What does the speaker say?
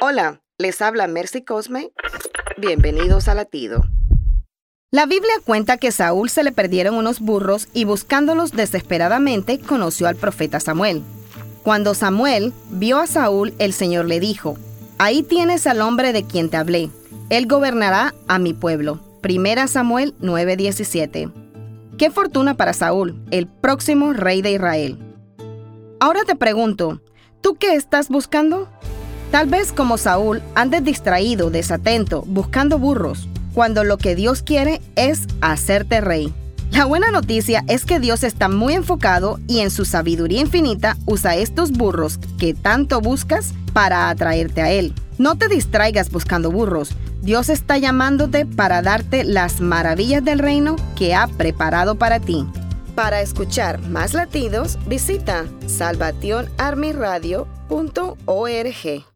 Hola, les habla Mercy Cosme. Bienvenidos a Latido. La Biblia cuenta que Saúl se le perdieron unos burros y buscándolos desesperadamente conoció al profeta Samuel. Cuando Samuel vio a Saúl, el Señor le dijo, Ahí tienes al hombre de quien te hablé. Él gobernará a mi pueblo. Primera Samuel 9:17. Qué fortuna para Saúl, el próximo rey de Israel. Ahora te pregunto, ¿tú qué estás buscando? Tal vez como Saúl andes distraído, desatento, buscando burros, cuando lo que Dios quiere es hacerte rey. La buena noticia es que Dios está muy enfocado y en su sabiduría infinita usa estos burros que tanto buscas para atraerte a Él. No te distraigas buscando burros. Dios está llamándote para darte las maravillas del reino que ha preparado para ti. Para escuchar más latidos, visita salvationarmyradio.org.